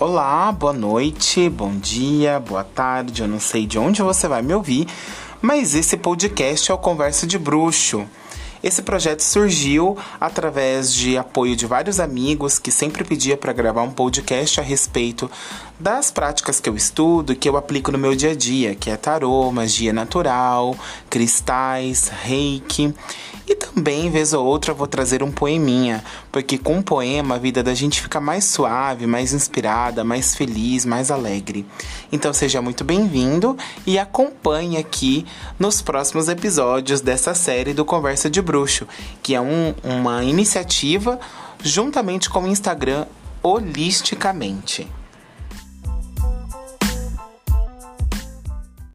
Olá, boa noite, bom dia, boa tarde. Eu não sei de onde você vai me ouvir, mas esse podcast é o Conversa de Bruxo. Esse projeto surgiu através de apoio de vários amigos que sempre pedia para gravar um podcast a respeito das práticas que eu estudo e que eu aplico no meu dia a dia, que é tarô, magia natural, cristais, reiki. Também, vez ou outra, vou trazer um poeminha, porque com um poema a vida da gente fica mais suave, mais inspirada, mais feliz, mais alegre. Então seja muito bem-vindo e acompanhe aqui nos próximos episódios dessa série do Conversa de Bruxo, que é um, uma iniciativa juntamente com o Instagram Holisticamente.